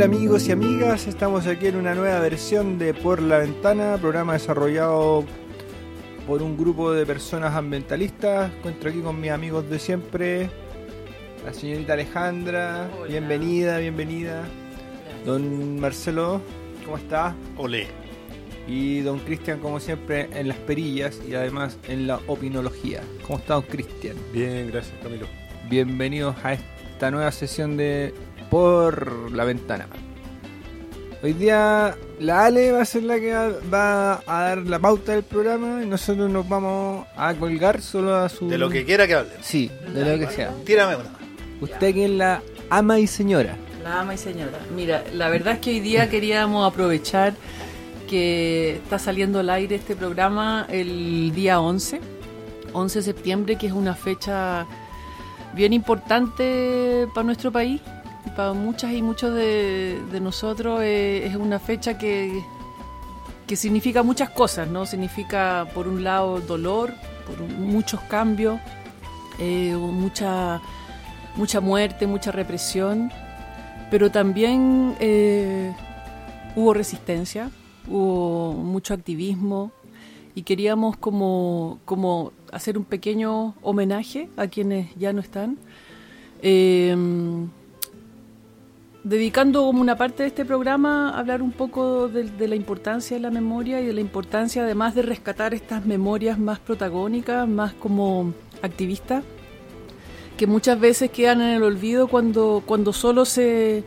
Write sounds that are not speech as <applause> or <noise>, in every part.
Hola amigos y amigas, estamos aquí en una nueva versión de Por la Ventana, programa desarrollado por un grupo de personas ambientalistas. Encuentro aquí con mis amigos de siempre, la señorita Alejandra, bienvenida, bienvenida. Don Marcelo, ¿cómo está? Olé. Y don Cristian, como siempre, en las perillas y además en la opinología. ¿Cómo está don Cristian? Bien, gracias Camilo. Bienvenidos a esta nueva sesión de Por la Ventana. Hoy día la Ale va a ser la que va- a dar la pauta del programa y nosotros nos vamos a colgar solo a su... De lo que quiera que hable. Sí, de lo que sea. Tírame una. Usted que es la ama y señora. La ama y señora. Mira, la verdad es que hoy día queríamos aprovechar que está saliendo al aire este programa el día 11, 11 de septiembre, que es una fecha bien importante para nuestro país, para muchas y muchos de, nosotros. eh, es una fecha que, que significa muchas cosas, ¿no? Significa, por un lado, dolor, por muchos cambios, eh, mucha, mucha muerte, mucha represión, pero también eh, hubo resistencia, hubo mucho activismo y queríamos como, como hacer un pequeño homenaje a quienes ya no están. Dedicando como una parte de este programa a hablar un poco de, de la importancia de la memoria y de la importancia además de rescatar estas memorias más protagónicas, más como activistas, que muchas veces quedan en el olvido cuando, cuando solo se,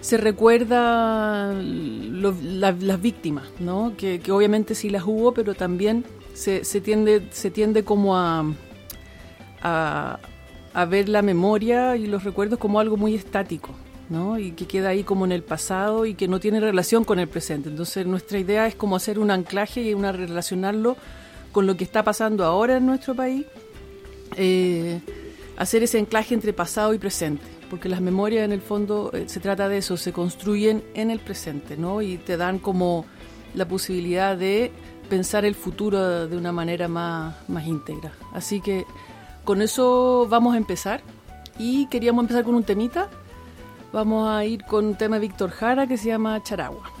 se recuerda la- las víctimas, ¿no? que, que obviamente sí las hubo, pero también se, se, tiende, se tiende como a, a, a ver la memoria y los recuerdos como algo muy estático, ¿no? Y que queda ahí como en el pasado y que no tiene relación con el presente. Entonces nuestra idea es como hacer un anclaje y una relacionarlo con lo que está pasando ahora en nuestro país, eh, hacer ese anclaje entre pasado y presente, porque las memorias en el fondo eh, se trata de eso, se construyen en el presente, ¿no? Y te dan como la posibilidad de pensar el futuro de una manera más, más íntegra. Así que con eso vamos a empezar y queríamos empezar con un temita. Vamos a ir con un tema de Víctor Jara que se llama Charagua.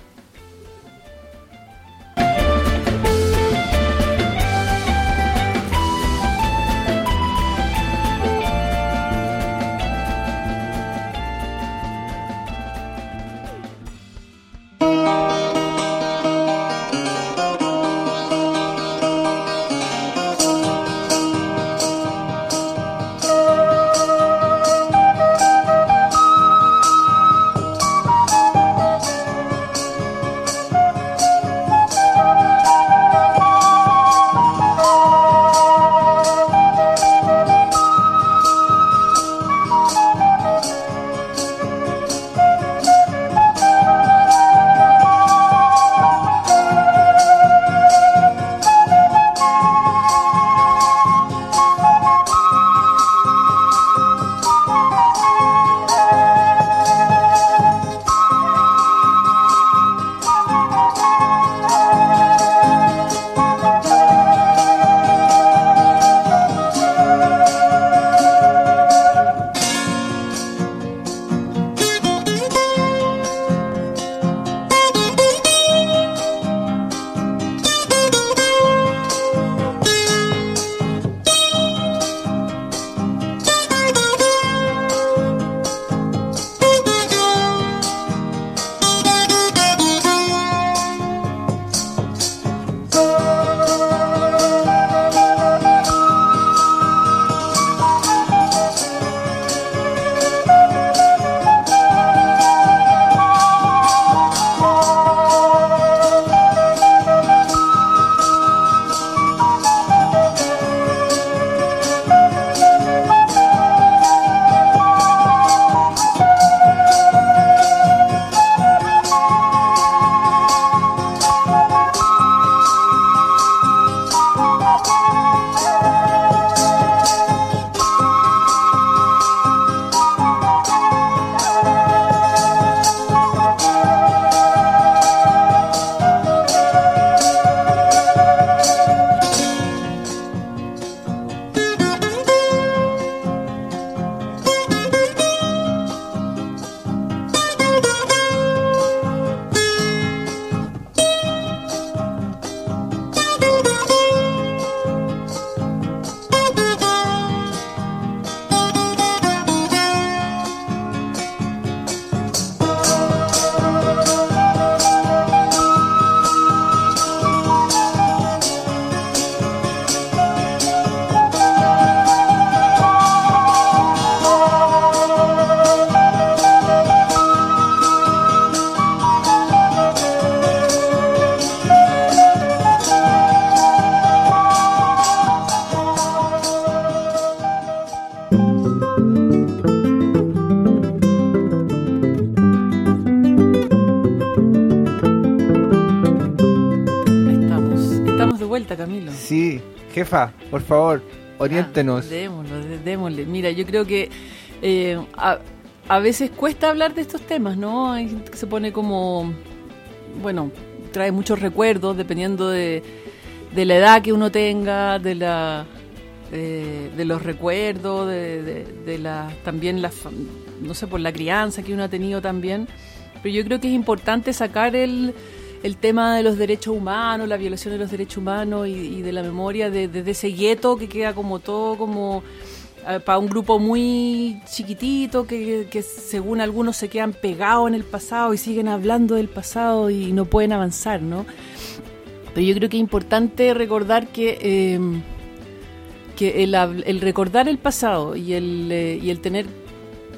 Por favor, oriéntenos. Ah, démosle, démosle. Mira, yo creo que eh, a, a, veces cuesta hablar de estos temas, ¿no? Hay gente que se pone como, bueno, trae muchos recuerdos dependiendo de, de la edad que uno tenga, de la de, de los recuerdos, de, de, de la también la no sé por la crianza que uno ha tenido también. Pero yo creo que es importante sacar el el tema de los derechos humanos, la violación de los derechos humanos y, de la memoria de, ese gueto que queda como todo como eh, para un grupo muy chiquitito que, según algunos se quedan pegados en el pasado y siguen hablando del pasado y no pueden avanzar, ¿no? Pero yo creo que es importante recordar que, eh, que el, recordar el pasado y el, eh, y el tener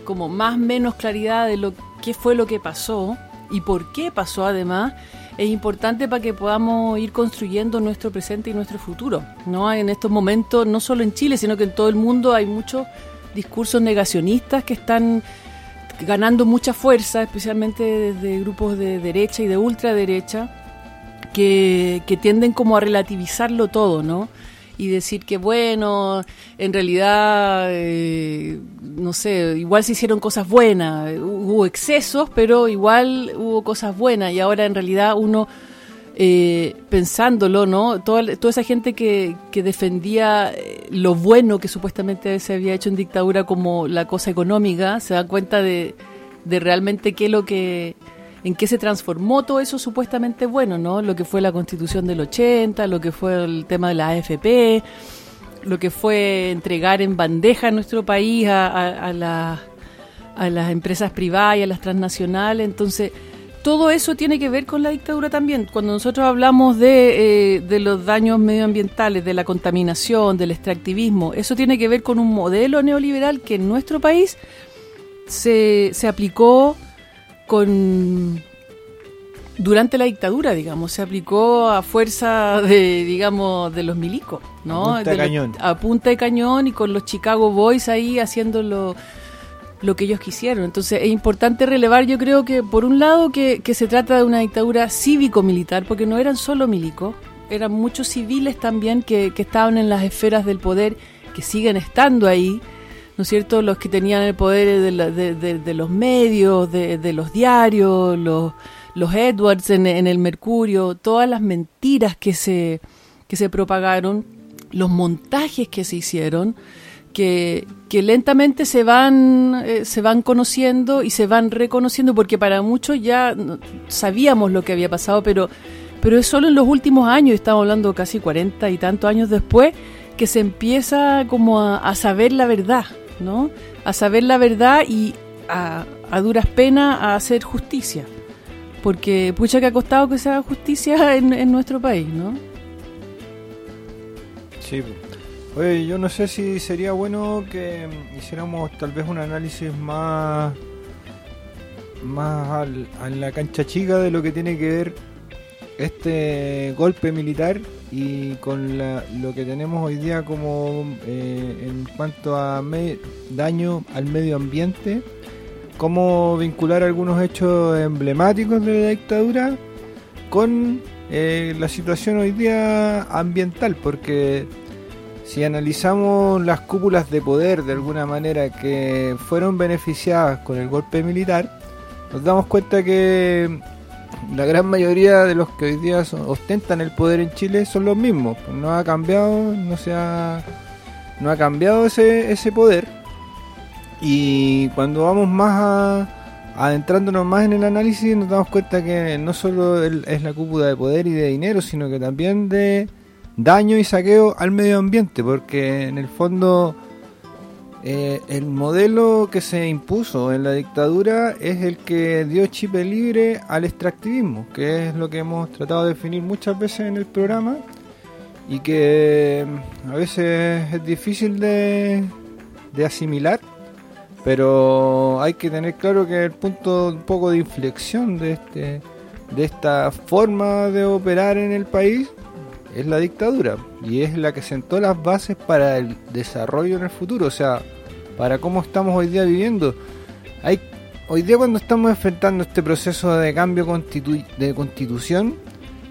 como más menos claridad de lo que fue lo que pasó y por qué pasó además, es importante para que podamos ir construyendo nuestro presente y nuestro futuro. ¿no? En estos momentos, no solo en Chile, sino que en todo el mundo hay muchos discursos negacionistas que están ganando mucha fuerza, especialmente desde grupos de derecha y de ultraderecha, que, que tienden como a relativizarlo todo, ¿no? Y decir que bueno, en realidad, eh, no sé, igual se hicieron cosas buenas, hubo excesos, pero igual hubo cosas buenas y ahora en realidad uno... Eh, pensándolo, ¿no? Toda, toda esa gente que, que defendía eh, lo bueno que supuestamente se había hecho en dictadura como la cosa económica, se da cuenta de, de realmente qué es lo que en qué se transformó todo eso supuestamente bueno, ¿no? Lo que fue la constitución del 80, lo que fue el tema de la AFP, lo que fue entregar en bandeja a nuestro país a, a, las empresas privadas y a las transnacionales. Entonces, todo eso tiene que ver con la dictadura también. Cuando nosotros hablamos de, eh, de los daños medioambientales, de la contaminación, del extractivismo, eso tiene que ver con un modelo neoliberal que en nuestro país se, se aplicó con durante la dictadura, digamos, se aplicó a fuerza de, digamos, de los milicos, ¿no? A punta de, cañón. a punta de cañón y con los Chicago Boys ahí haciendo lo, lo, que ellos quisieron. Entonces es importante relevar, yo creo que por un lado que, que se trata de una dictadura cívico-militar, porque no eran solo milicos, eran muchos civiles también que, que estaban en las esferas del poder, que siguen estando ahí, ¿no es cierto?, los que tenían el poder de, los medios, de, los diarios, los, los Edwards en, el Mercurio, todas las mentiras que se, que se propagaron, los montajes que se hicieron, que, que lentamente se van, eh, se van conociendo y se van reconociendo, porque para muchos ya sabíamos lo que había pasado, pero, pero es solo en los últimos años, estamos hablando casi cuarenta y tantos años después, que se empieza como a saber la verdad, ¿no? A saber la verdad y a, duras penas a hacer justicia. Porque pucha que ha costado que se haga justicia <laughs> en, nuestro país, ¿no? Sí. Oye, yo no sé si sería bueno que hiciéramos tal vez un análisis más más al, a la cancha chica de lo que tiene que ver este golpe militar y con lo que tenemos hoy día como eh, en cuanto a daño al medio ambiente, cómo vincular algunos hechos emblemáticos de la dictadura con eh, la situación hoy día ambiental, porque si analizamos las cúpulas de poder de alguna manera que fueron beneficiadas con el golpe militar, nos damos cuenta que la gran mayoría de los que hoy día ostentan el poder en Chile son los mismos. No ha cambiado, no se ha, no ha cambiado ese, ese poder. Y cuando vamos más a, adentrándonos más en el análisis, nos damos cuenta que no solo es la cúpula de poder y de dinero, sino que también de daño y saqueo al medio ambiente, porque en el fondo eh, el modelo que se impuso en la dictadura es el que dio chip libre al extractivismo, que es lo que hemos tratado de definir muchas veces en el programa y que mm, a veces es difícil de, de asimilar, pero hay que tener claro que el punto un poco de inflexión de este de esta forma de operar en el país es la dictadura y es la que sentó las bases para el desarrollo en el futuro, o sea, para cómo estamos hoy día viviendo. Hay, hoy día cuando estamos enfrentando este proceso de cambio de constitución,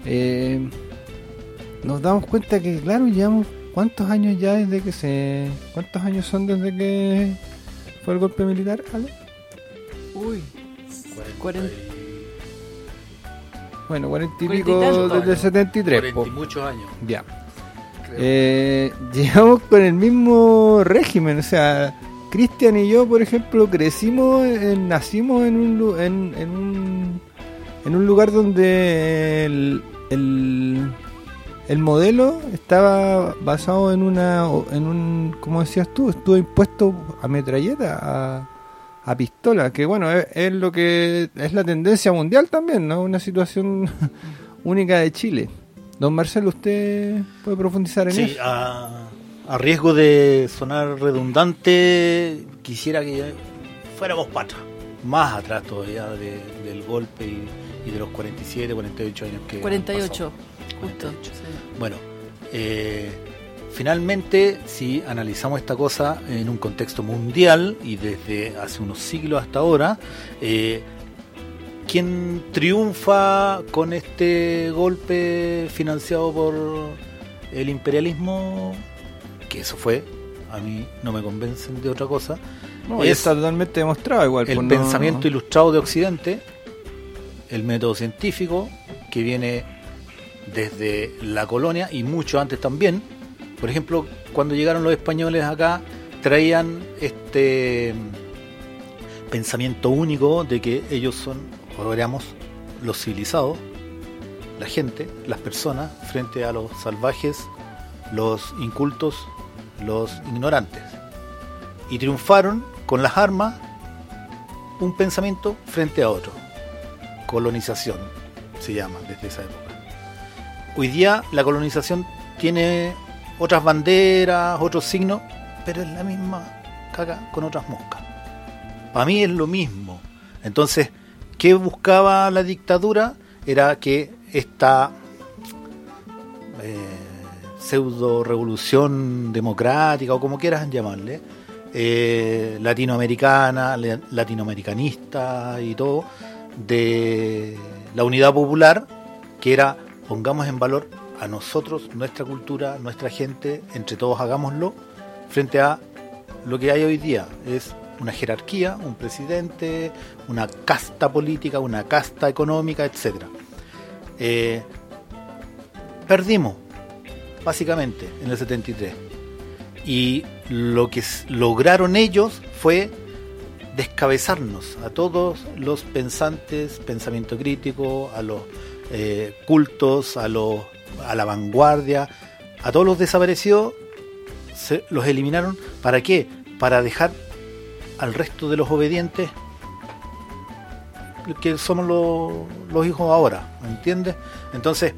eh, nos damos cuenta que, claro, llevamos cuántos años ya desde que se. ¿Cuántos años son desde que fue el golpe militar, Ale? Uy, Cuarenta. Bueno, cuarenta y pico desde el 73. po. Cuarenta y muchos años. Ya. Eh, <laughs> llegamos con el mismo régimen, o sea, Cristian y yo, por ejemplo, crecimos, en- nacimos en un, en un en un lugar donde el, el, el modelo estaba basado en una en un como decías tú, estuvo impuesto a metralleta, a, a pistola, que bueno, es, es lo que es la tendencia mundial también, ¿no? Una situación <laughs> única de Chile. Don Marcelo, ¿usted puede profundizar en Sí, eso? a, a riesgo de sonar redundante, quisiera que fuéramos para atrás, más atrás todavía de- del golpe y, y de los 47, 48 años que. han 48, pasado. justo. 48. sí. Bueno, eh, finalmente, si analizamos esta cosa en un contexto mundial y desde hace unos siglos hasta ahora, eh, ¿quién triunfa con este golpe financiado por el imperialismo? Que eso fue, a mí no me convencen de otra cosa. No, y es está totalmente demostrado igual. el pues, no- pensamiento ilustrado de Occidente, el método científico que viene desde la colonia y mucho antes también. Por ejemplo, cuando llegaron los españoles acá, traían este pensamiento único de que ellos son, o éramos, los civilizados, la gente, las personas, frente a los salvajes, los incultos, los ignorantes. Y triunfaron con las armas un pensamiento frente a otro. Colonización se llama desde esa época. Hoy día la colonización tiene otras banderas, otros signos, pero es la misma caca con otras moscas. Para mí es lo mismo. Entonces, ¿qué buscaba la dictadura? Era que esta eh, pseudo revolución democrática o como quieras llamarle, eh, latinoamericana, latinoamericanista y todo, de la unidad popular, que era pongamos en valor a nosotros, nuestra cultura, nuestra gente, entre todos hagámoslo, frente a lo que hay hoy día. Es una jerarquía, un presidente, una casta política, una casta económica, etcétera. Eh, perdimos, básicamente, en el 73. Y lo que lograron ellos fue descabezarnos a todos los pensantes, pensamiento crítico, a los eh, cultos, a los a la vanguardia, a todos los desaparecidos, se, los eliminaron. ¿Para qué? Para dejar al resto de los obedientes que somos los, los hijos ahora, ¿me entiendes? Entonces,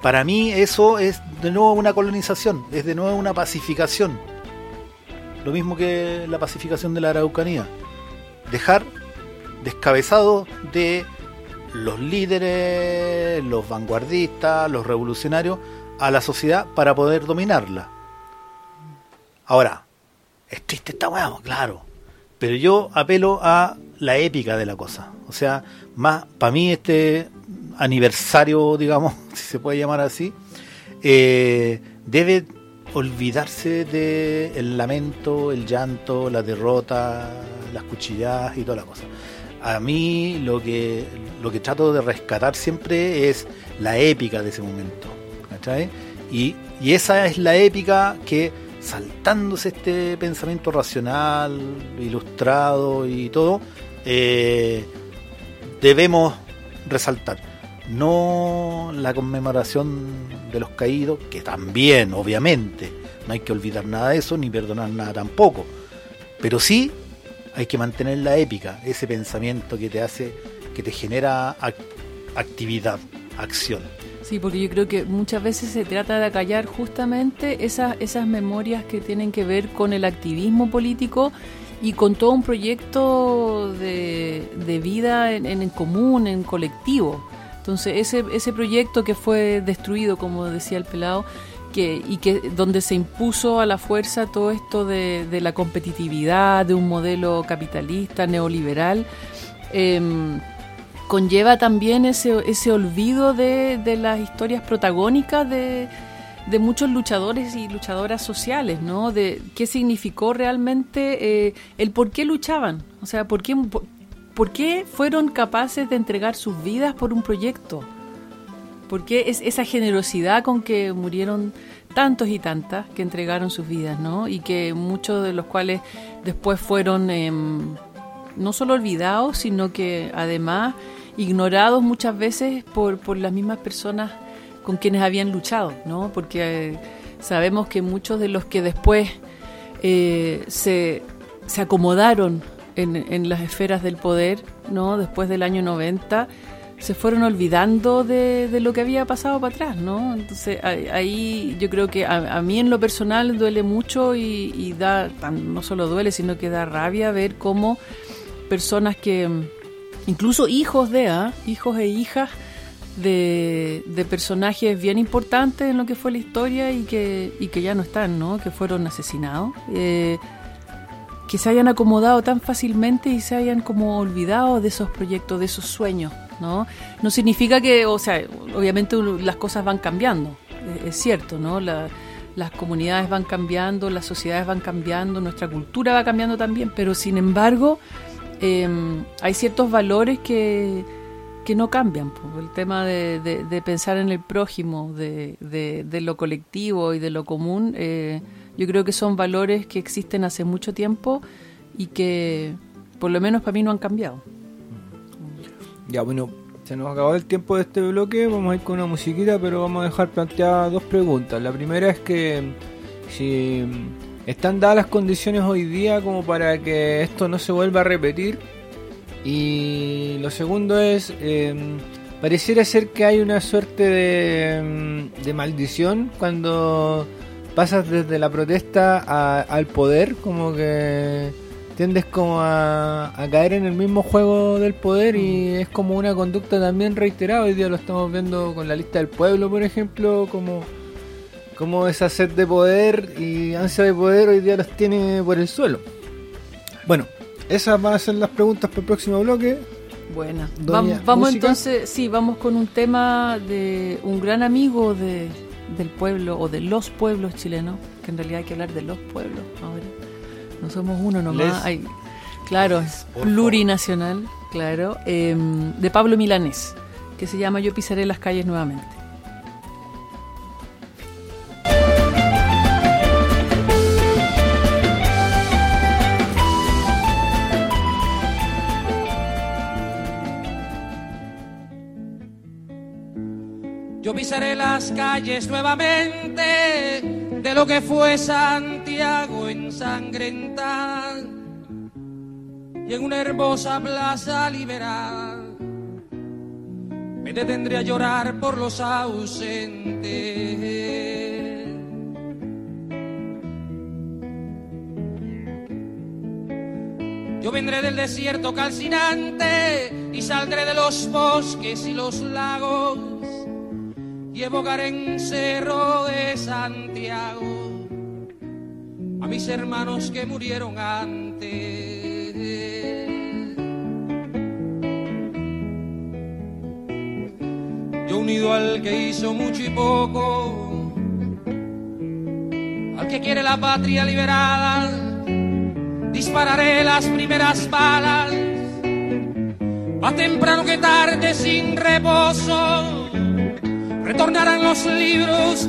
para mí eso es de nuevo una colonización, es de nuevo una pacificación. Lo mismo que la pacificación de la Araucanía. Dejar descabezados de los líderes, los vanguardistas, los revolucionarios, a la sociedad para poder dominarla. Ahora, es triste esta weá, claro. Pero yo apelo a la épica de la cosa. O sea, más para mí este aniversario, <laughs> digamos, si se puede llamar así, eh, debe olvidarse de el lamento, el llanto, la derrota, las cuchilladas y toda la cosa. A mí lo que lo que trato de rescatar siempre es la épica de ese momento. ¿cachai? Y, y esa es la épica que saltándose este pensamiento racional, ilustrado y todo, eh, debemos resaltar. No la conmemoración de los caídos, que también, obviamente, no hay que olvidar nada de eso, ni perdonar nada tampoco. Pero sí hay que mantener la épica, ese pensamiento que te hace, que te genera ac- actividad, acción. Sí, porque yo creo que muchas veces se trata de acallar justamente esas, esas memorias que tienen que ver con el activismo político y con todo un proyecto de, de vida en, en común, en colectivo. Entonces, ese, ese proyecto que fue destruido, como decía el pelado, y que donde se impuso a la fuerza todo esto de, de la competitividad, de un modelo capitalista, neoliberal, em, conlleva también ese, ese olvido de, de las historias protagónicas de, de muchos luchadores y luchadoras sociales, ¿no? De qué significó realmente eh, el por qué luchaban, o sea, por qué, por qué fueron capaces de entregar sus vidas por un proyecto, por qué es esa generosidad con que murieron tantos y tantas que entregaron sus vidas, ¿no? Y que muchos de los cuales después fueron em, no solo olvidados, sino que además ignorados muchas veces por, por las mismas personas con quienes habían luchado, ¿no? Porque eh, sabemos que muchos de los que después eh, se, se acomodaron en, en las esferas del poder, ¿no? Después del año 90, se fueron olvidando de, de, lo que había pasado para atrás, ¿no? Entonces ahí yo creo que a, a mí en lo personal duele mucho y, y, da, no solo duele, sino que da rabia ver cómo personas que, incluso hijos de, ¿eh? hijos e hijas de, personajes bien importantes en lo que fue la historia y que, y que ya no están, ¿no? Que fueron asesinados. Eh, que se hayan acomodado tan fácilmente y se hayan como olvidado de esos proyectos, de esos sueños, ¿no? No significa que, o sea, obviamente las cosas van cambiando, es cierto, ¿no? La, las comunidades van cambiando, las sociedades van cambiando, nuestra cultura va cambiando también, pero sin embargo eh, hay ciertos valores que, que no cambian. El tema de, de, de, pensar en el prójimo, de, de, lo colectivo y de lo común, eh, yo creo que son valores que existen hace mucho tiempo y que por lo menos para mí no han cambiado. Ya, bueno, se nos acabó el tiempo de este bloque, vamos a ir con una musiquita, pero vamos a dejar planteadas dos preguntas. La primera es que si están dadas las condiciones hoy día como para que esto no se vuelva a repetir. Y lo segundo es, eh, pareciera ser que hay una suerte de, de maldición cuando pasas desde la protesta al poder, como que tiendes como a, a, caer en el mismo juego del poder y es como una conducta también reiterada. Hoy día lo estamos viendo con la lista del pueblo, por ejemplo, como, como esa sed de poder y ansia de poder hoy día los tiene por el suelo. Bueno, esas van a ser las preguntas para el próximo bloque. Bueno, vamos, vamos entonces, sí, vamos con un tema de un gran amigo de, del pueblo o de los pueblos chilenos, que en realidad hay que hablar de los pueblos ahora. No somos uno nomás, hay, claro, es plurinacional, claro, eh, de Pablo Milanés, que se llama Yo pisaré las calles nuevamente. Yo pisaré las calles nuevamente de lo que fue Santiago y en una hermosa plaza liberada me detendré a llorar por los ausentes. Yo vendré del desierto calcinante y saldré de los bosques y los lagos y evocaré en Cerro de Santiago a mis hermanos que murieron antes. Yo unido al que hizo mucho y poco, al que quiere la patria liberada, dispararé las primeras balas, más temprano que tarde sin reposo retornarán los libros,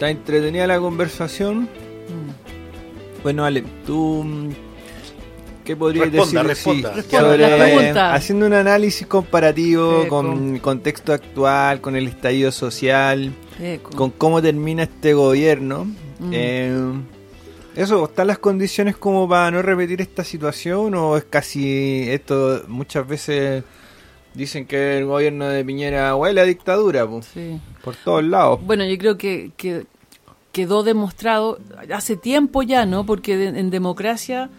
Está entretenida la conversación. Mm. Bueno, Ale, tú. mm, ¿Qué podrías Responda, decir sí, responda. Responda sobre- la pregunta. haciendo un análisis comparativo Sí, con con- el contexto actual, con el estallido social, Eco. con cómo termina este gobierno? Mm. Eh, eso, ¿están las condiciones como para no repetir esta situación o es casi esto muchas veces dicen que el gobierno de Piñera huele a dictadura po, Sí. por todos lados? Bueno, yo creo que, que quedó demostrado hace tiempo ya, ¿no? Porque de- en democracia,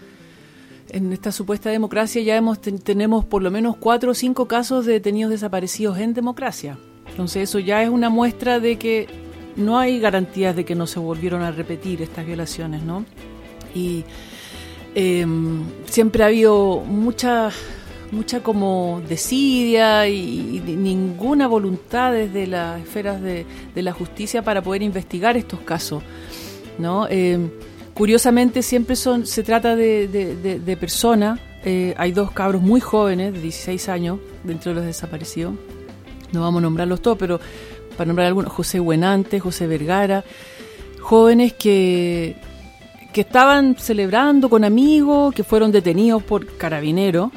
en esta supuesta democracia, ya hemos ten- tenemos por lo menos cuatro o cinco casos de detenidos desaparecidos en democracia. Entonces eso ya es una muestra de que no hay garantías de que no se volvieron a repetir estas violaciones, ¿no? Y eh, siempre ha habido mucha mucha como desidia y, ninguna voluntad desde las esferas de, la justicia para poder investigar estos casos, ¿no? Eh, curiosamente siempre son se trata de personas, eh, hay dos cabros muy jóvenes, de 16 años, dentro de los desaparecidos, no vamos a nombrarlos todos, pero para nombrar algunos, José Buenante, José Vergara, jóvenes que, que estaban celebrando con amigos, que fueron detenidos por carabineros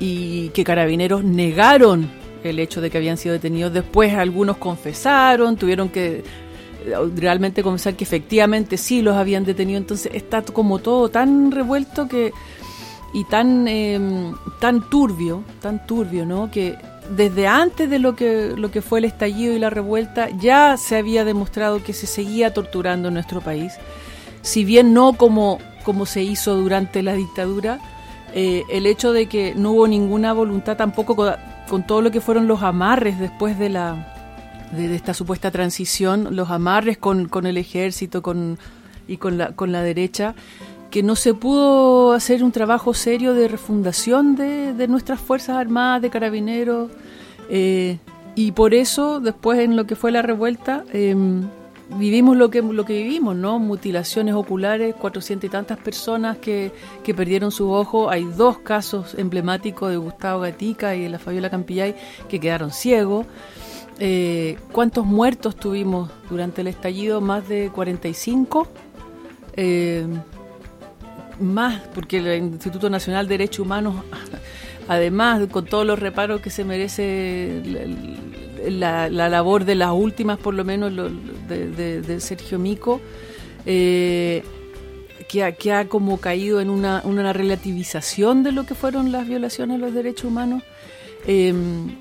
y que carabineros negaron el hecho de que habían sido detenidos. Después algunos confesaron, tuvieron que eh, realmente confesar que efectivamente sí los habían detenido. Entonces está como todo tan revuelto que y tan eh, tan turbio, tan turbio, ¿no? Que desde antes de lo que lo que fue el estallido y la revuelta ya se había demostrado que se seguía torturando en nuestro país. Si bien no como como se hizo durante la dictadura, eh, el hecho de que no hubo ninguna voluntad tampoco con, todo lo que fueron los amarres después de la de, esta supuesta transición, los amarres con, con el ejército con, y con la, con la derecha, que no se pudo hacer un trabajo serio de refundación de, de nuestras Fuerzas Armadas, de carabineros, eh, y por eso después en lo que fue la revuelta eh, vivimos lo que, lo que vivimos, ¿no? Mutilaciones oculares, cuatrocientas y tantas personas que, que perdieron sus ojos, hay dos casos emblemáticos de Gustavo Gatica y de la Fabiola Campillay que quedaron ciegos. Eh, ¿Cuántos muertos tuvimos durante el estallido? Más de 45. Eh, más, porque el Instituto Nacional de Derechos Humanos, <laughs> además, con todos los reparos que se merece la, la- la labor de las últimas, por lo menos, de, Sergio Mico, eh, que, ha, como caído en una, una relativización de lo que fueron las violaciones a los derechos humanos eh,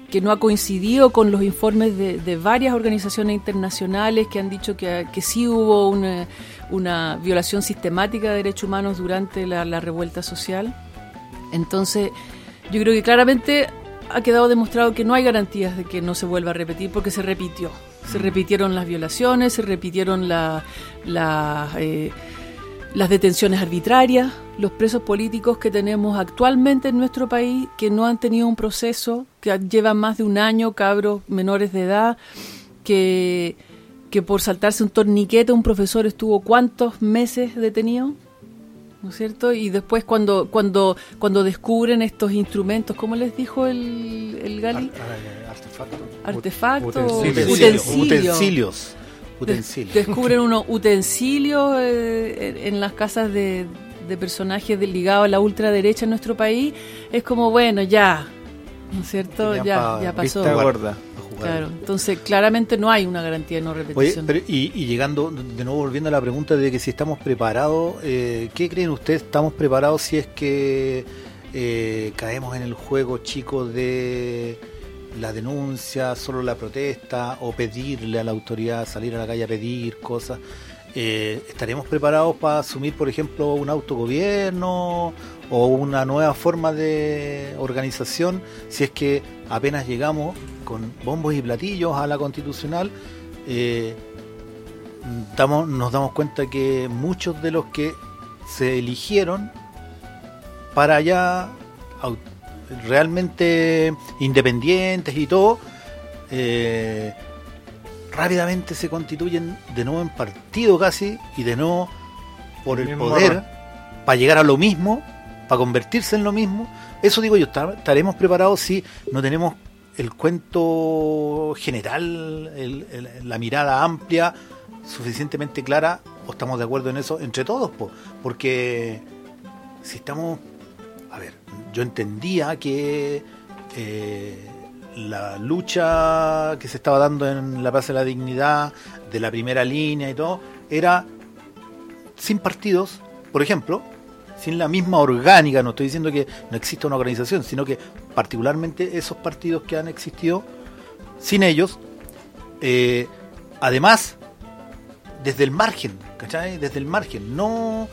que no ha coincidido con los informes de, varias organizaciones internacionales que han dicho que, que sí hubo una, una violación sistemática de derechos humanos durante la revuelta social. Entonces, yo creo que claramente ha quedado demostrado que no hay garantías de que no se vuelva a repetir porque se repitió. Se repitieron las violaciones, se repitieron la, la, eh, las detenciones arbitrarias, los presos políticos que tenemos actualmente en nuestro país que no han tenido un proceso, que llevan más de un año, cabros menores de edad, que, que por saltarse un torniquete un profesor estuvo cuántos meses detenido, ¿no es cierto? Y después cuando cuando cuando descubren estos instrumentos, ¿cómo les dijo el, el Gali? Artefacto. Artefactos, Utensilios. utensilios. Utensilios. Utensilios. Descubren unos utensilios eh, en, las casas de, de personajes ligados a la ultraderecha en nuestro país. Es como, bueno, ya, ¿no es cierto? Ya, pa- ya pasó. Vista gorda. Jugar. Claro, entonces claramente no hay una garantía de no Oye, repetición. pero y, y llegando, de nuevo volviendo a la pregunta de que si estamos preparados, eh, ¿qué creen ustedes? ¿Estamos preparados si es que eh, caemos en el juego chico de la denuncia, solo la protesta o pedirle a la autoridad salir a la calle a pedir cosas? Eh, ¿Estaremos preparados para asumir, por ejemplo, un autogobierno o una nueva forma de organización si es que apenas llegamos con bombos y platillos a la constitucional? eh, damos- nos damos cuenta que muchos de los que se eligieron para au- realmente independientes y todo, eh, rápidamente se constituyen de nuevo en partido casi y de nuevo por el poder para llegar a lo mismo, para convertirse en lo mismo. Eso digo yo, estar- estaremos preparados si no tenemos el cuento general, la mirada amplia suficientemente clara o estamos de acuerdo en eso entre todos, po? porque si estamos, a ver, yo entendía que eh, la lucha que se estaba dando en la Plaza de la Dignidad, de la primera línea y todo, era sin partidos, por ejemplo, sin la misma orgánica, no estoy diciendo que no exista una organización, sino que particularmente esos partidos que han existido, sin ellos, eh, además, desde el margen, ¿cachai? Desde el margen, no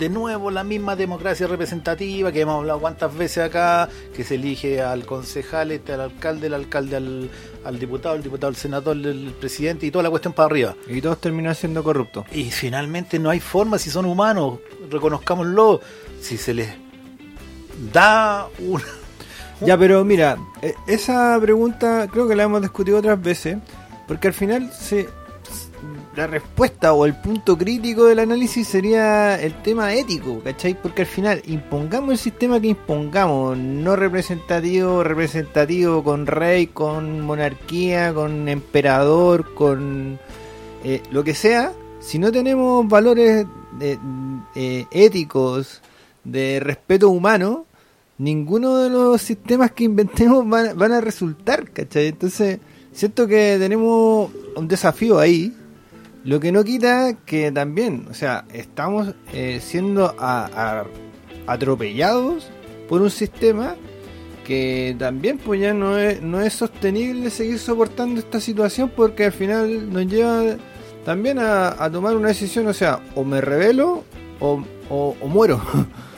de nuevo la misma democracia representativa que hemos hablado cuántas veces acá, que se elige al concejal, este, al alcalde, el alcalde al, al diputado, el diputado al senador, el presidente y toda la cuestión para arriba. Y todos terminan siendo corruptos. Y finalmente no hay forma, si son humanos, reconozcámoslo, si se les da una... <laughs> Ya, pero mira, eh, esa pregunta creo que la hemos discutido otras veces, porque al final se, la respuesta o el punto crítico del análisis sería el tema ético, ¿cachai? Porque al final impongamos el sistema que impongamos, no representativo, representativo con rey, con monarquía, con emperador, con eh, lo que sea, si no tenemos valores eh, éticos, de respeto humano, ninguno de los sistemas que inventemos van, van a resultar, ¿cachai? Entonces, siento que tenemos un desafío ahí, lo que no quita que también, o sea, estamos eh, siendo atropellados por un sistema que también pues ya no es, no es sostenible seguir soportando esta situación porque al final nos lleva también a, tomar una decisión, o sea, o me revelo o, o- muero. <laughs>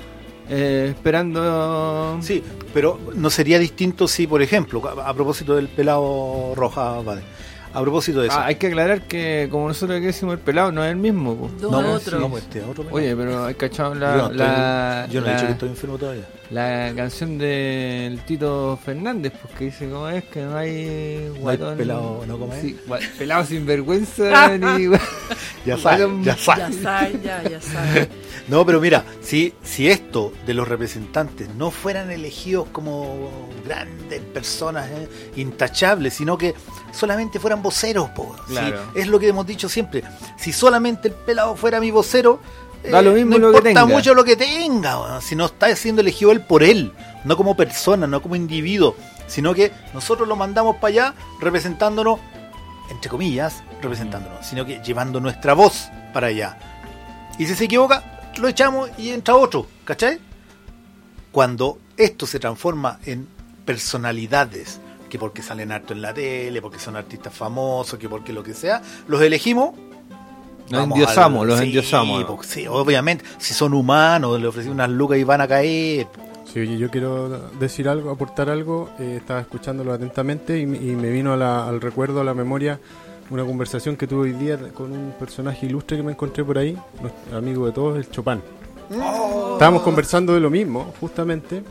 Eh, esperando... Sí, pero no sería distinto si, por ejemplo, a, a propósito del pelado roja, vale, a propósito de eso. Ah, hay que aclarar que como nosotros que decimos el pelado no es el mismo. po. No, no, otro. no, pues, este otro pelado. Oye, pero hay cachado yo la, no, estoy- la, yo no he dicho que estoy enfermo todavía. La canción del Tito Fernández, pues que dice cómo es que no hay No hay guatón- pelado, ¿no? ¿Cómo es? Sí, pelado sin vergüenza <laughs> ni Ya sabes, ya sabes. Ya sabes, ya, ya sabes. <laughs> No, pero mira, si, si esto de los representantes no fueran elegidos como grandes personas eh, intachables, sino que solamente fueran voceros, po, ¿sí? Claro. es lo que hemos dicho siempre. Si solamente el pelado fuera mi vocero, Da lo mismo no lo que importa tenga. mucho lo que tenga, si no está siendo elegido él por él, no como persona, no como individuo, sino que nosotros lo mandamos para allá representándonos, entre comillas, representándonos, sino que llevando nuestra voz para allá. Y si se equivoca, lo echamos y entra otro, ¿cachai? Cuando esto se transforma en personalidades, que porque salen harto en la tele, porque son artistas famosos, que porque lo que sea, los elegimos. Los endiosamos, los sí, endiosamos, sí, obviamente, si son humanos, le ofrecen unas lucas y van a caer. Sí, oye, yo quiero decir algo, aportar algo. eh, estaba escuchándolo atentamente y, me- y me vino a la- al recuerdo, a la memoria, una conversación que tuve hoy día con un personaje ilustre que me encontré por ahí, nuestro amigo de todos, el Chopin. Estábamos conversando de lo mismo, justamente,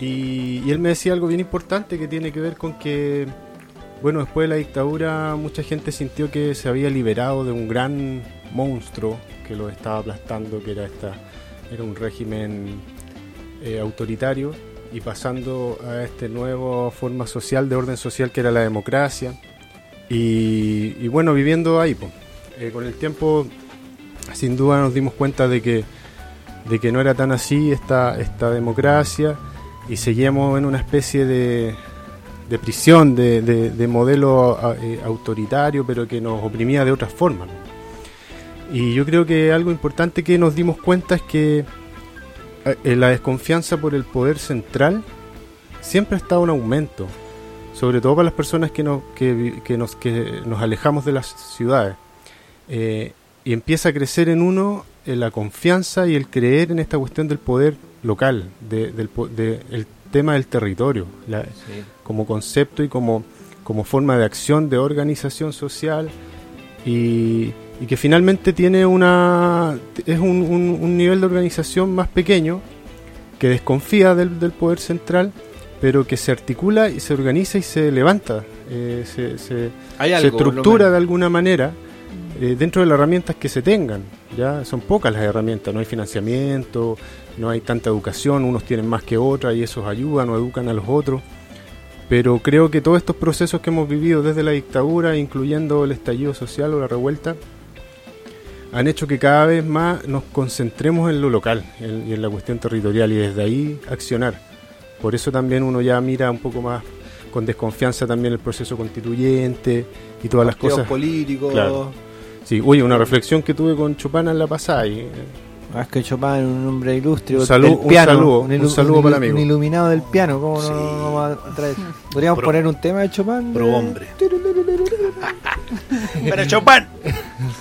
y, y él me decía algo bien importante que tiene que ver con que, bueno, después de la dictadura mucha gente sintió que se había liberado de un gran monstruo que lo estaba aplastando, que era esta, era un régimen eh, autoritario y pasando a esta nueva forma social, de orden social que era la democracia. Y, bueno, viviendo ahí, po. Eh, con el tiempo, sin duda nos dimos cuenta de que, de que no era tan así esta, esta democracia y seguíamos en una especie de, de prisión, de, de- de modelo eh, autoritario, pero que nos oprimía de otras formas. ¿no? Y yo creo que algo importante que nos dimos cuenta es que eh, la desconfianza por el poder central siempre ha estado en aumento, sobre todo para las personas que nos, que, que nos, que nos alejamos de las ciudades. Eh, y empieza a crecer en uno la confianza y el creer en esta cuestión del poder local, de- del de- el tema del territorio, la- como concepto y como, como forma de acción, de organización social y, y que finalmente tiene una es un, un- un nivel de organización más pequeño que desconfía del, del poder central pero que se articula y se organiza y se levanta eh, se, se- estructura de alguna manera eh, dentro de las herramientas que se tengan ya son pocas las herramientas no hay financiamiento no hay tanta educación unos tienen más que otras y esos ayudan o educan a los otros pero creo que todos estos procesos que hemos vivido desde la dictadura, incluyendo el estallido social o la revuelta, han hecho que cada vez más nos concentremos en lo local en- y en la cuestión territorial y desde ahí accionar. Por eso también uno ya mira un poco más con desconfianza también el proceso constituyente y todas las cosas. políticos. Claro. Sí, oye, una reflexión que tuve con Chopin en la pasada. Y, eh, es que Chopin es un hombre ilustre Un un piano, saludo, un ilu- saludo para el un amigo. iluminado del piano, ¿cómo Sí. no, no vamos a traer? Podríamos Pro- poner un tema de Chopin. Pro hombre. <laughs> Pero Chopin.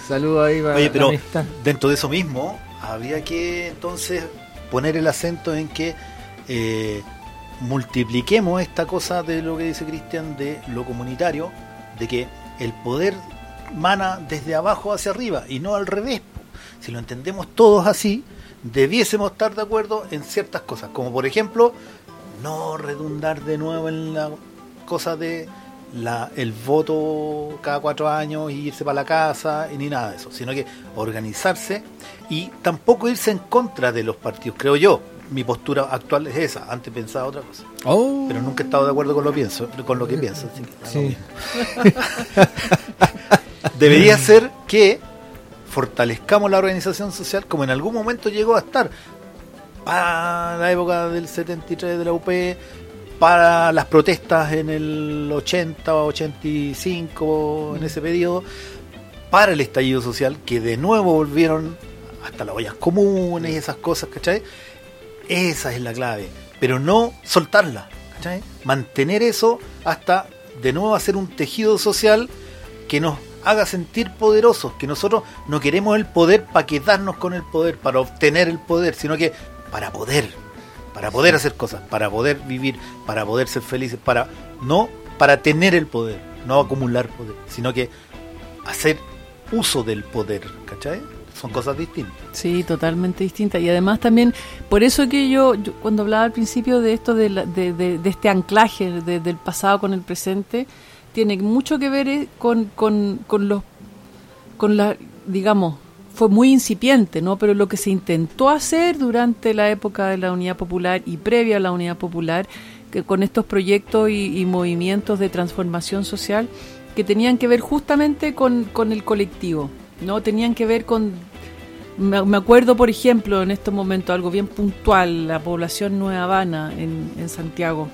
Saludo ahí para Oye, pero amistad. dentro de eso mismo, habría que entonces poner el acento en que eh, multipliquemos esta cosa de lo que dice Cristian de lo comunitario, de que el poder mana desde abajo hacia arriba y no al revés. Si lo entendemos todos así, debiésemos estar de acuerdo en ciertas cosas, como por ejemplo, no redundar de nuevo en la cosa de la, el voto cada cuatro años y irse para la casa y ni nada de eso, sino que organizarse y tampoco irse en contra de los partidos, creo yo. Mi postura actual es esa, antes pensaba otra cosa, Oh. pero nunca he estado de acuerdo con lo pienso, con lo que pienso. así que Sí. <laughs> Debería <laughs> ser que fortalezcamos la organización social como en algún momento llegó a estar para la época del 73 de la UP, para las protestas en el 80 o 85, en ese periodo, para el estallido social, que de nuevo volvieron hasta las ollas comunes y esas cosas, ¿cachai? Esa es la clave, pero no soltarla, ¿cachai? Mantener eso hasta de nuevo hacer un tejido social que nos haga sentir poderosos, que nosotros no queremos el poder para quedarnos con el poder, para obtener el poder, sino que para poder, para poder hacer cosas, para poder vivir, para poder ser felices, para no para tener el poder, no acumular poder, sino que hacer uso del poder, ¿cachai? Son cosas distintas. Sí, totalmente distinta. Y además también, por eso que yo, yo cuando hablaba al principio de esto, de, la- de, de- de este anclaje de- del pasado con el presente, tiene mucho que ver eh, con, con, con los, con la, digamos, fue muy incipiente, ¿no? Pero lo que se intentó hacer durante la época de la Unidad Popular y previa a la Unidad Popular, que con estos proyectos y, movimientos de transformación social que tenían que ver justamente con, con el colectivo, ¿no? Tenían que ver con me acuerdo, por ejemplo, en estos momentos, algo bien puntual, la población Nueva Habana en, en Santiago.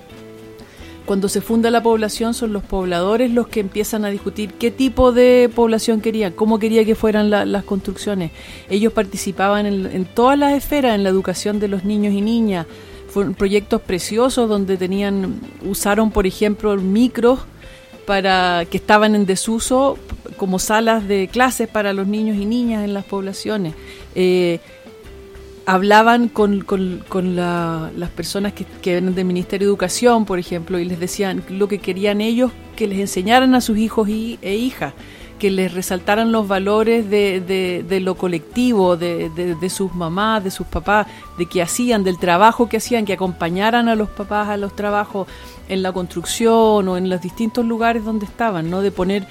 Cuando se funda la población son los pobladores los que empiezan a discutir qué tipo de población querían, cómo quería que fueran la- las construcciones. Ellos participaban en, en todas las esferas, en la educación de los niños y niñas. Fueron proyectos preciosos donde tenían, usaron, por ejemplo, micros para que estaban en desuso como salas de clases para los niños y niñas en las poblaciones. Eh, hablaban con, con- la- las personas que, que del Ministerio de Educación, por ejemplo, y les decían lo que querían ellos, que les enseñaran a sus hijos y, e hijas, que les resaltaran los valores de, de- de lo colectivo, de, de- de sus mamás, de sus papás, de que hacían, del trabajo que hacían, que acompañaran a los papás a los trabajos en la construcción o en los distintos lugares donde estaban, ¿no? De poner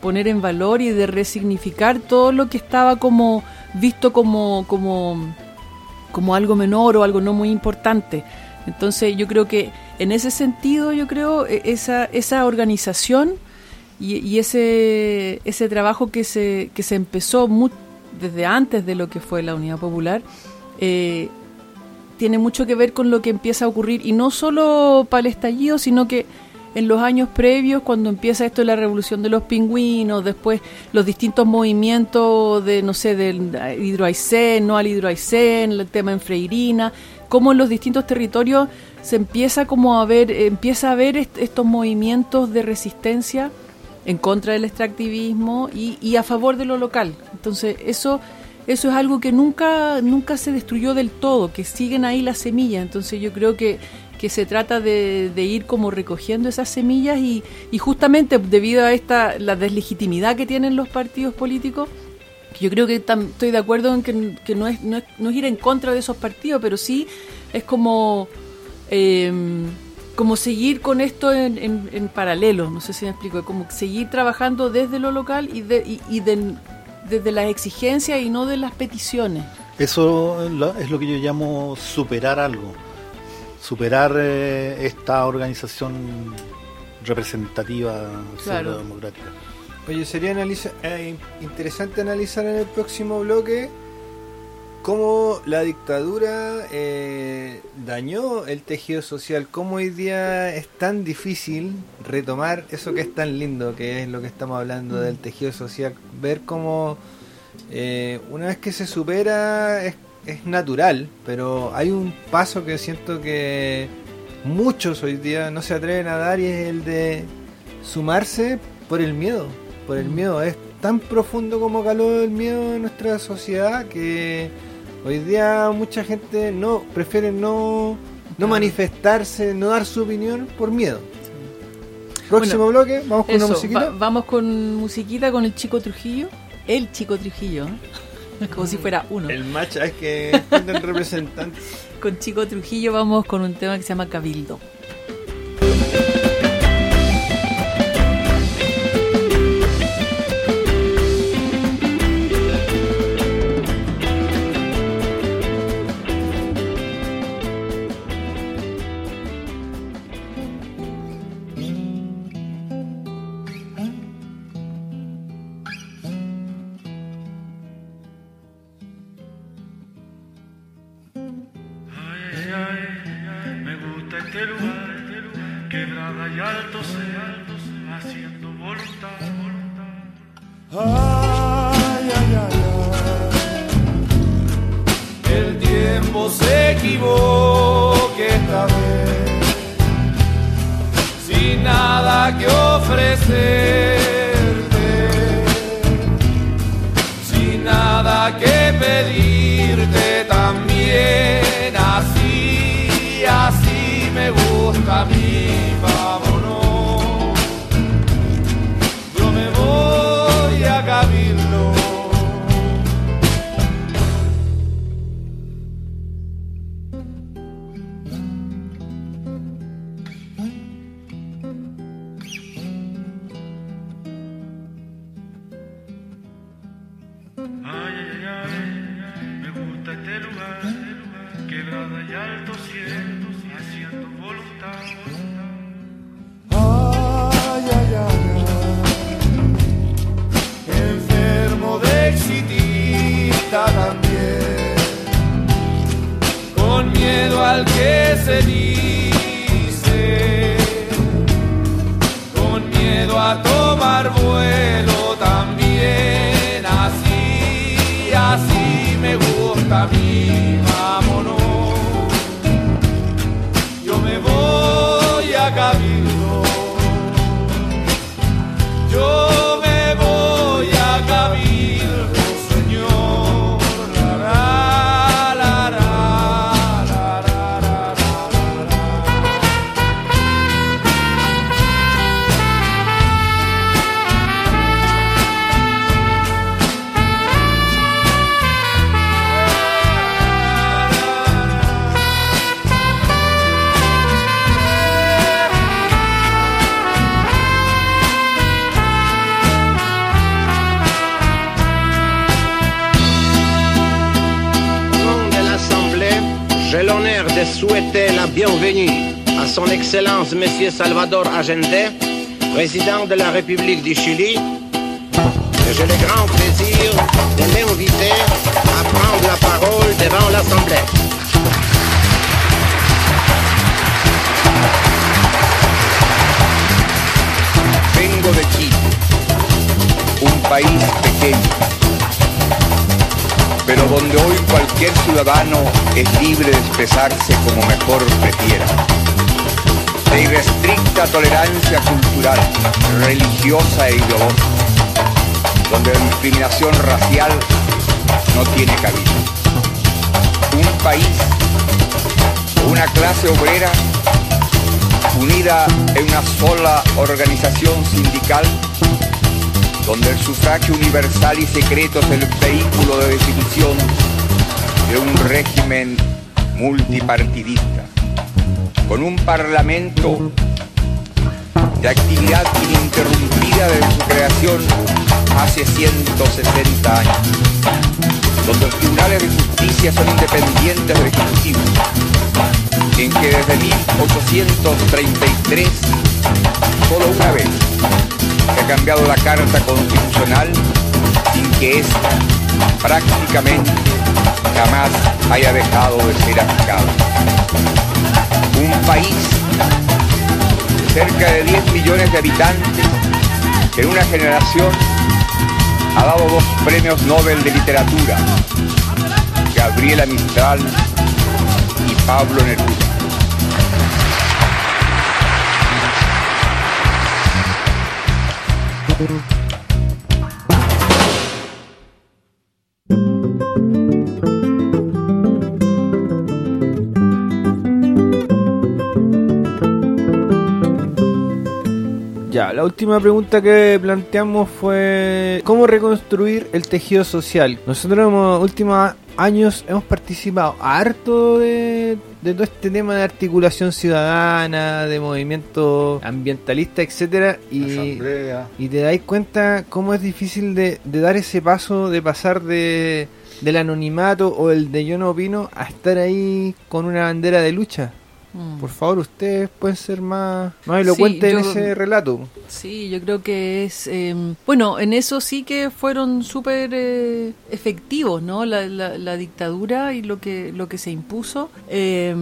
poner en valor y de resignificar todo lo que estaba como visto como como como algo menor o algo no muy importante. Entonces yo creo que en ese sentido yo creo e- esa esa organización y, ese ese trabajo que se que se empezó desde antes de lo que fue la Unidad Popular eh, tiene mucho que ver con lo que empieza a ocurrir y no solo para el estallido, sino que en los años previos, cuando empieza esto de la revolución de los pingüinos, después los distintos movimientos de, no sé, del hidroaicén, no al hidroaicén, el tema en Freirina, cómo en los distintos territorios se empieza como a ver, empieza a ver est- estos movimientos de resistencia en contra del extractivismo y, y a favor de lo local. Entonces, eso eso es algo que nunca nunca se destruyó del todo, que siguen ahí las semillas. Entonces, yo creo que, que se trata de, de ir como recogiendo esas semillas y, justamente debido a esta la deslegitimidad que tienen los partidos políticos, yo creo que estoy de acuerdo en que, que no, es, no, es, no es ir en contra de esos partidos, pero sí es como eh, como seguir con esto en, en- paralelo, no sé si me explico, como seguir trabajando desde lo local y, de, y, y de- desde las exigencias y no de las peticiones. Eso es lo que yo llamo superar algo. Superar eh, esta organización representativa Claro. democrática. Oye, sería analiza- eh, interesante analizar en el próximo bloque cómo la dictadura eh, dañó el tejido social, cómo hoy día es tan difícil retomar eso que es tan lindo, que es lo que estamos hablando del tejido social, ver cómo eh, una vez que se supera es, es natural, pero hay un paso que siento que muchos hoy día no se atreven a dar y es el de sumarse por el miedo, por el miedo. Es tan profundo como caló el miedo en nuestra sociedad que hoy día mucha gente no prefiere no, no manifestarse, no dar su opinión por miedo. Próximo bloque, vamos con Eso, una musiquita. va- vamos con musiquita con el chico Trujillo. El chico Trujillo. <laughs> Como si fuera uno. El match es que <laughs> representante. Con chico Trujillo vamos con un tema que se llama Cabildo. zapatos. Excellence Monsieur Salvador Allende, président de la République du Chili. J'ai le grand plaisir de l'inviter à prendre la parole devant l'Assemblée. Vengo de Chile, un país pequeño, pero donde hoy cualquier ciudadano es libre de expresarse como mejor prefiera. De irrestricta tolerancia cultural, religiosa e ideológica, donde la discriminación racial no tiene cabida. Un país, una clase obrera unida en una sola organización sindical, donde el sufragio universal y secreto es el vehículo de definición de un régimen multipartidista, con un parlamento de actividad ininterrumpida desde su creación hace 160 años, donde los tribunales de justicia son independientes del Ejecutivo, en que desde 1833, solo una vez, que ha cambiado la Carta Constitucional sin que ésta prácticamente jamás haya dejado de ser aplicada. Un país de cerca de 10 millones de habitantes que en una generación ha dado dos premios Nobel de literatura, Gabriela Mistral y Pablo Neruda. La última pregunta que planteamos fue cómo reconstruir el tejido social. Nosotros en los últimos años hemos participado harto de, de todo este tema de articulación ciudadana, de movimiento ambientalista, etcétera, y, y te dais cuenta cómo es difícil de, de dar ese paso de pasar de del anonimato o el de yo no opino a estar ahí con una bandera de lucha. Mm. Por favor, ustedes pueden ser más, más elocuentes yo- en ese relato. Sí, yo creo que es... eh, bueno, en eso sí que fueron súper eh, efectivos, ¿no? La, la- la dictadura y lo que, lo que se impuso. eh,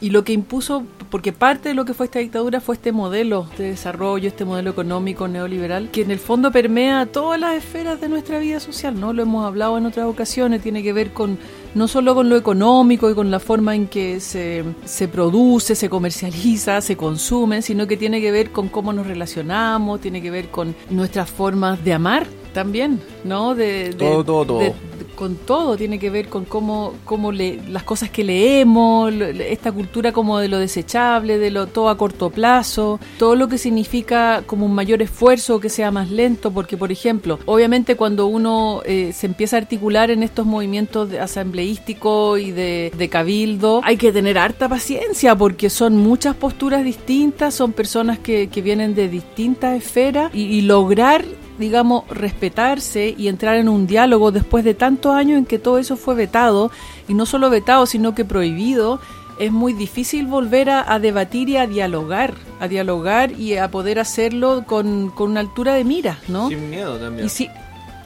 y lo que impuso, porque parte de lo que fue esta dictadura fue este modelo de desarrollo, este modelo económico neoliberal, que en el fondo permea todas las esferas de nuestra vida social, ¿no? Lo hemos hablado en otras ocasiones, tiene que ver con no solo con lo económico y con la forma en que se, se produce, se comercializa, se consume, sino que tiene que ver con cómo nos relacionamos, tiene que ver con nuestras formas de amar también, ¿no? De, de- Todo, todo, todo. de- de- con todo, tiene que ver con cómo, cómo le, las cosas que leemos, esta cultura como de lo desechable, de lo todo a corto plazo, todo lo que significa como un mayor esfuerzo, que sea más lento, porque por ejemplo, obviamente cuando uno eh, se empieza a articular en estos movimientos asambleísticos y de, de cabildo, hay que tener harta paciencia porque son muchas posturas distintas, son personas que, que vienen de distintas esferas y, y lograr digamos, respetarse y entrar en un diálogo después de tantos años en que todo eso fue vetado, y no solo vetado, sino que prohibido, es muy difícil volver a, a debatir y a dialogar, a dialogar y a poder hacerlo con, con una altura de mira, ¿no? Sin miedo también. Y, si-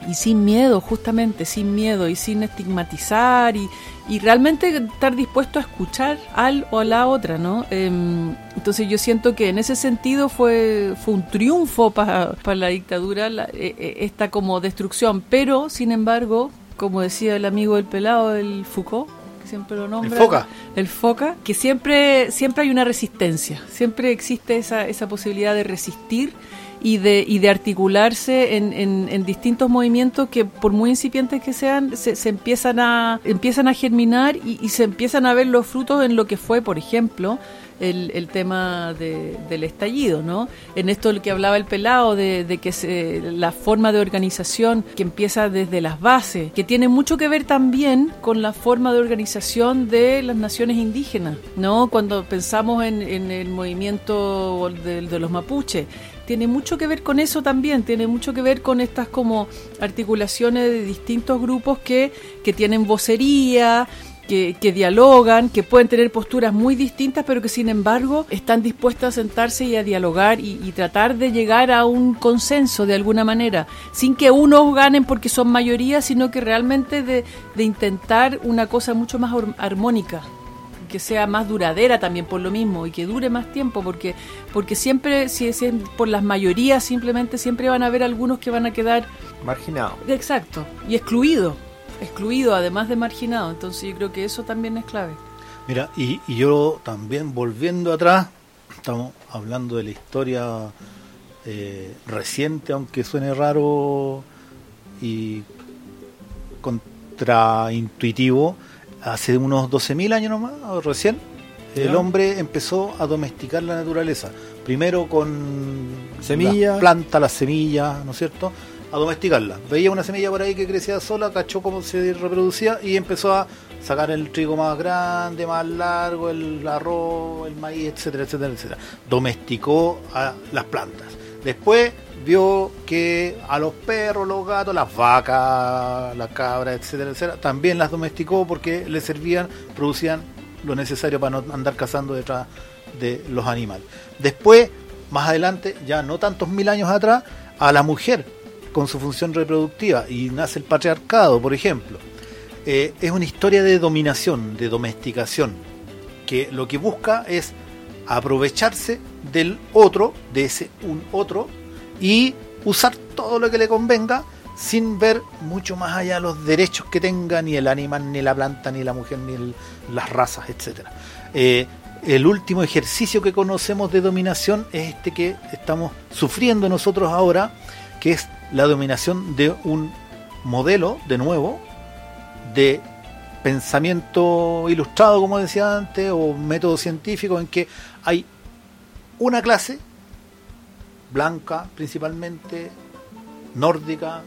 y sin miedo, justamente, sin miedo y sin estigmatizar y, y realmente estar dispuesto a escuchar al o a la otra, ¿no? Em, entonces yo siento que en ese sentido fue, fue un triunfo para la dictadura la- eh, eh, esta como destrucción, pero sin embargo, como decía el amigo del pelado, el Foucault, que siempre lo nombra. Foca. El foca, que siempre, siempre hay una resistencia, siempre existe esa, esa posibilidad de resistir y de, y de articularse en, en- distintos movimientos que por muy incipientes que sean, se, se empiezan, a, empiezan a germinar y, y se empiezan a ver los frutos en lo que fue, por ejemplo, el, el tema de- del estallido, ¿no? En esto el que hablaba el pelado, de, de que se, la forma de organización que empieza desde las bases, que tiene mucho que ver también con la forma de organización de las naciones indígenas, ¿no? Cuando pensamos en, en el movimiento de, de los mapuches, tiene mucho que ver con eso también, tiene mucho que ver con estas como articulaciones de distintos grupos que, que tienen vocería, que, que dialogan, que pueden tener posturas muy distintas, pero que sin embargo están dispuestos a sentarse y a dialogar y, y tratar de llegar a un consenso de alguna manera, sin que unos ganen porque son mayoría, sino que realmente de, de intentar una cosa mucho más armónica que sea más duradera también por lo mismo y que dure más tiempo porque porque siempre si es por las mayorías simplemente siempre van a haber algunos que van a quedar Marginado. exacto. Y excluido excluido además de marginado. Entonces yo creo que eso también es clave. Mira, y, y yo también volviendo atrás, estamos hablando de la historia eh, reciente, aunque suene raro y contraintuitivo, hace unos 12.000 años nomás, o recién, el hombre empezó a domesticar la naturaleza. Primero con Semilla. las plantas, las semillas, ¿no es cierto? A domesticarla. Veía una semilla por ahí que crecía sola, cachó cómo se reproducía y empezó a sacar el trigo más grande, más largo, el arroz, el maíz, etcétera, etcétera, etcétera. Domesticó a las plantas. Después vio que a los perros, los gatos, las vacas, las cabras, etcétera, etcétera, también las domesticó porque le servían, producían lo necesario para no andar cazando detrás de los animales. Después más adelante, ya no tantos mil años atrás, a la mujer con su función reproductiva y nace el patriarcado, por ejemplo. Eh, es una historia de dominación, de domesticación, que lo que busca es aprovecharse del otro, de ese un otro, y usar todo lo que le convenga sin ver mucho más allá los derechos que tenga ni el animal, ni la planta, ni la mujer, ni el- las razas, etcétera. Eh, el último ejercicio que conocemos de dominación es este que estamos sufriendo nosotros ahora, que es la dominación de un modelo, de nuevo, de pensamiento ilustrado, como decía antes, o método científico, en que hay una clase, blanca principalmente, nórdica,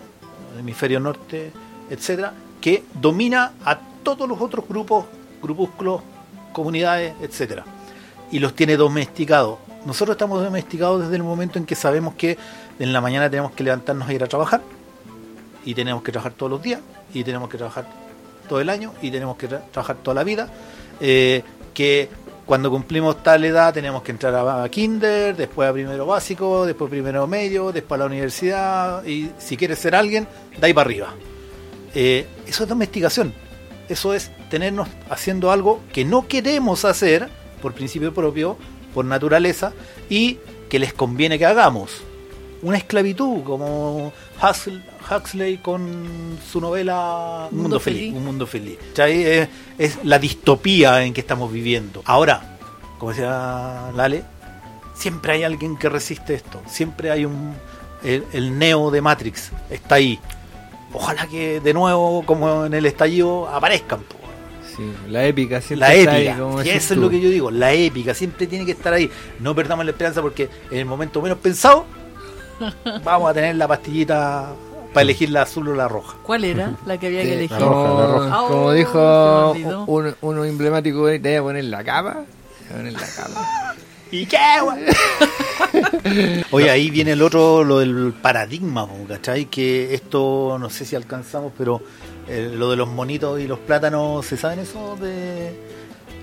hemisferio norte, etcétera, que domina a todos los otros grupos, grupúsculos, comunidades, etcétera, y los tiene domesticados. Nosotros estamos domesticados desde el momento en que sabemos que en la mañana tenemos que levantarnos a ir a trabajar, y tenemos que trabajar todos los días, y tenemos que trabajar todo el año, y tenemos que tra- trabajar toda la vida, eh, que cuando cumplimos tal edad tenemos que entrar a, kinder, después a primero básico, después primero medio, después a la universidad, y si quieres ser alguien, de ahí para arriba. Eh, eso es domesticación. Eso es tenernos haciendo algo que no queremos hacer por principio propio, por naturaleza, y que les conviene que hagamos. Una esclavitud, como Huxley, con su novela Un Mundo, Feliz. Un Mundo Feliz. Es, es la distopía en que estamos viviendo. Ahora, como decía Lale, siempre hay alguien que resiste esto. Siempre hay un. El, el neo de Matrix está ahí. Ojalá que de nuevo, como en el estallido, aparezcan. po. Sí, la épica siempre La está ahí, épica. como y eso es lo que yo digo. La épica siempre tiene que estar ahí. No perdamos la esperanza porque en el momento menos pensado <laughs> vamos a tener la pastillita para elegir la azul o la roja. ¿Cuál era la que había que elegir? como, Ah, como oh, dijo uno emblemático, te voy a poner la capa. te voy a poner la capa. <laughs> ¿Y qué, güey? <laughs> Oye, ahí viene el otro, lo del paradigma, ¿cachai? Que esto, no sé si alcanzamos, pero eh, lo de los monitos y los plátanos, ¿se saben eso? De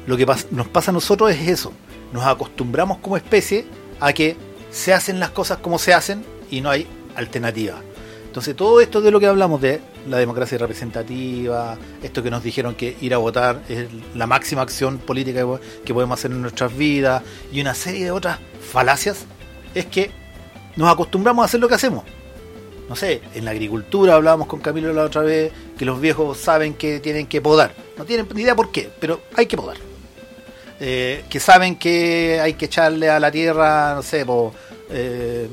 Lo que pas- nos pasa a nosotros es eso. Nos acostumbramos como especie a que se hacen las cosas como se hacen y no hay alternativa. Entonces todo esto de lo que hablamos de la democracia representativa, esto que nos dijeron que ir a votar es la máxima acción política que po- que podemos hacer en nuestras vidas y una serie de otras falacias, es que nos acostumbramos a hacer lo que hacemos. No sé, en la agricultura hablábamos con Camilo la otra vez que los viejos saben que tienen que podar. No tienen ni idea por qué, pero hay que podar. Eh, que saben que hay que echarle a la tierra, no sé, po, eh,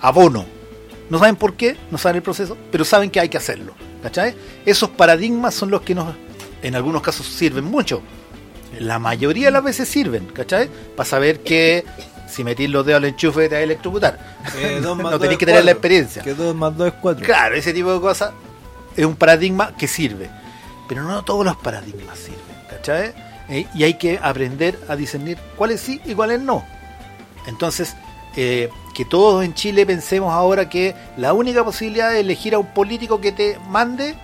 abono. No saben por qué, no saben el proceso, pero saben que hay que hacerlo. ¿Cachai? Esos paradigmas son los que nos, en algunos casos, sirven mucho. La mayoría de las veces sirven, ¿cachai? Para saber que si metís los dedos al enchufe te va a electrocutar. <laughs> No tenéis que tener la experiencia. Que 2 más 2 es 4. Claro, ese tipo de cosas es un paradigma que sirve. Pero no todos los paradigmas sirven, ¿cachai? Eh, y hay que aprender a discernir cuáles sí y cuáles no. Entonces, eh, que todos en Chile pensemos ahora que la única posibilidad de elegir a un político que te mande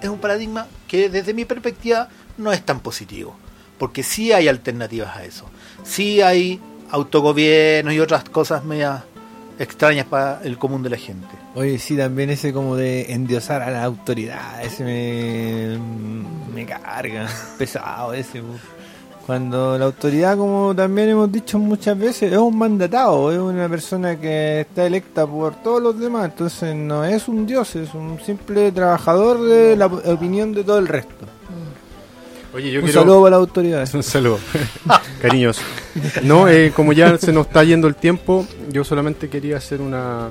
es un paradigma que desde mi perspectiva no es tan positivo. Porque sí hay alternativas a eso. Sí hay autogobiernos y otras cosas medias extrañas para el común de la gente. Oye, sí, también ese como de endiosar a la autoridad, ese me, me carga, <laughs> pesado ese. Cuando la autoridad, como también hemos dicho muchas veces, es un mandatado, es una persona que está electa por todos los demás, entonces no es un dios, es un simple trabajador de la opinión de todo el resto. Oye, yo un quiero- saludo para la autoridad. Un saludo, <laughs> cariños. No, eh, como ya se nos está yendo el tiempo, yo solamente quería hacer una,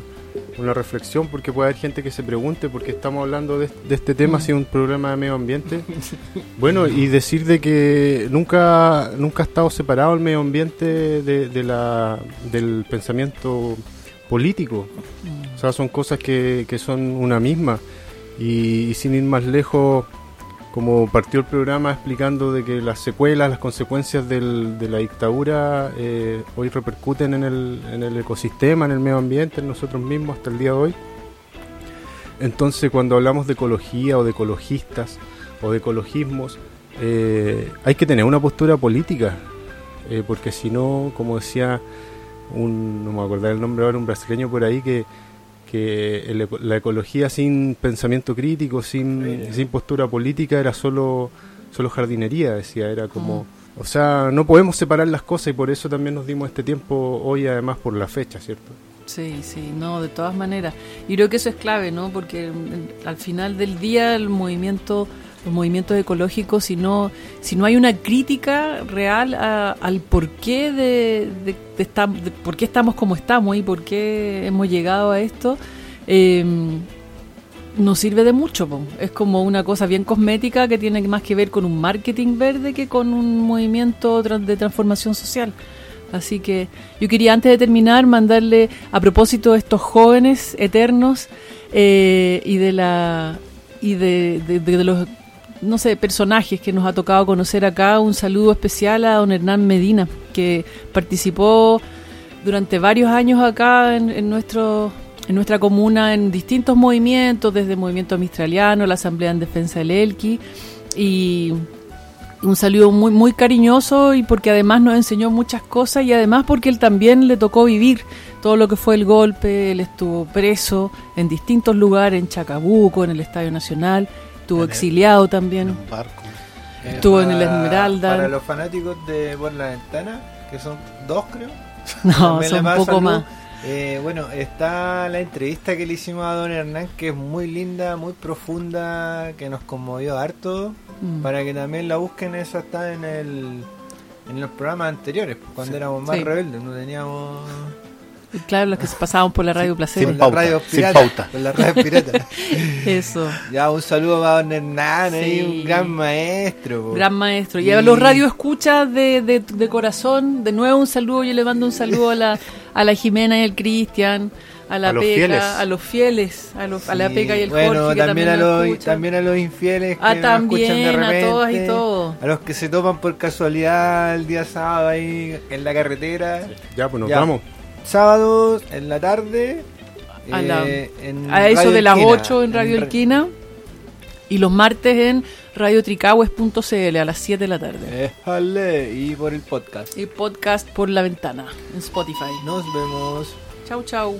una reflexión porque puede haber gente que se pregunte por qué estamos hablando de, de este tema si es un programa de medio ambiente. Bueno, y decir de que nunca nunca ha estado separado el medio ambiente de, de la, del pensamiento político. O sea, son cosas que, que son una misma. Y, y sin ir más lejos, como partió el programa explicando de que las secuelas, las consecuencias del- de la dictadura eh, hoy repercuten en el, ecosistema, en el medio ambiente, en nosotros mismos hasta el día de hoy. Entonces cuando hablamos de ecología o de ecologistas o de ecologismos, eh, hay que tener una postura política, eh, porque si no, como decía un, no me acuerdo el nombre ahora, un brasileño por ahí que, que el la ecología sin pensamiento crítico, sin, sin postura política, era solo, solo jardinería, decía, era como... O sea, no podemos separar las cosas y por eso también nos dimos este tiempo hoy, además por la fecha, ¿cierto? Sí, sí, no, de todas maneras. Y creo que eso es clave, ¿no? Porque mm, al final del día el movimiento, los movimientos ecológicos, si no, si no hay una crítica real a- al porqué de, de, de estam- de por qué estamos como estamos y por qué hemos llegado a esto, eh, no sirve de mucho. Es como una cosa bien cosmética que tiene más que ver con un marketing verde que con un movimiento de transformación social. Así que yo quería antes de terminar mandarle a propósito de estos jóvenes eternos eh, y de la y de los no sé personajes que nos ha tocado conocer acá. Un saludo especial a don Hernán Medina que participó durante varios años acá en, en nuestro en nuestra comuna en distintos movimientos desde el movimiento mistraliano la asamblea en defensa del Elqui. Y un saludo muy muy cariñoso y porque además nos enseñó muchas cosas y además porque él también le tocó vivir todo lo que fue el golpe, él estuvo preso en distintos lugares, en Chacabuco, en el Estadio Nacional, estuvo En el- exiliado también, barco. estuvo en el Para- Esmeralda. Para los fanáticos de Por la Ventana, que son dos creo. <laughs> No, son un poco más. Eh, bueno, está la entrevista que le hicimos a Don Hernán, que es muy linda, muy profunda, que nos conmovió harto. Mm. Para que también la busquen, esa está en el en los programas anteriores, cuando Sí. éramos más Sí. rebeldes, no teníamos Claro, los que se pasaban por la radio Placer. con las radios piratas, con las <laughs> radios piratas. Eso. Ya un saludo para Don Hernán, ahí, Sí. un gran maestro. po. Gran maestro. Y a los radio escuchas de, de, de corazón, de nuevo un saludo, yo le mando un saludo a la, a la Jimena y al Cristian, a la A los Peca, fieles. a los fieles, a, los, a la Peca y el bueno, Jorge, que también, también, a los, también a los infieles que Ah, nos también, escuchan de a repente, todas y todos. a los que se topan por casualidad el día sábado ahí en la carretera. Ya, pues nos vamos. Sábado en la tarde. A, la- eh, en a eso Radio de las Elquina, 8 en Radio Ra- Elquina. Y los martes en radiotricahues.cl a las 7 de la tarde. Éjale, y por el podcast. Y podcast por la ventana en Spotify. Nos vemos. Chau, chau.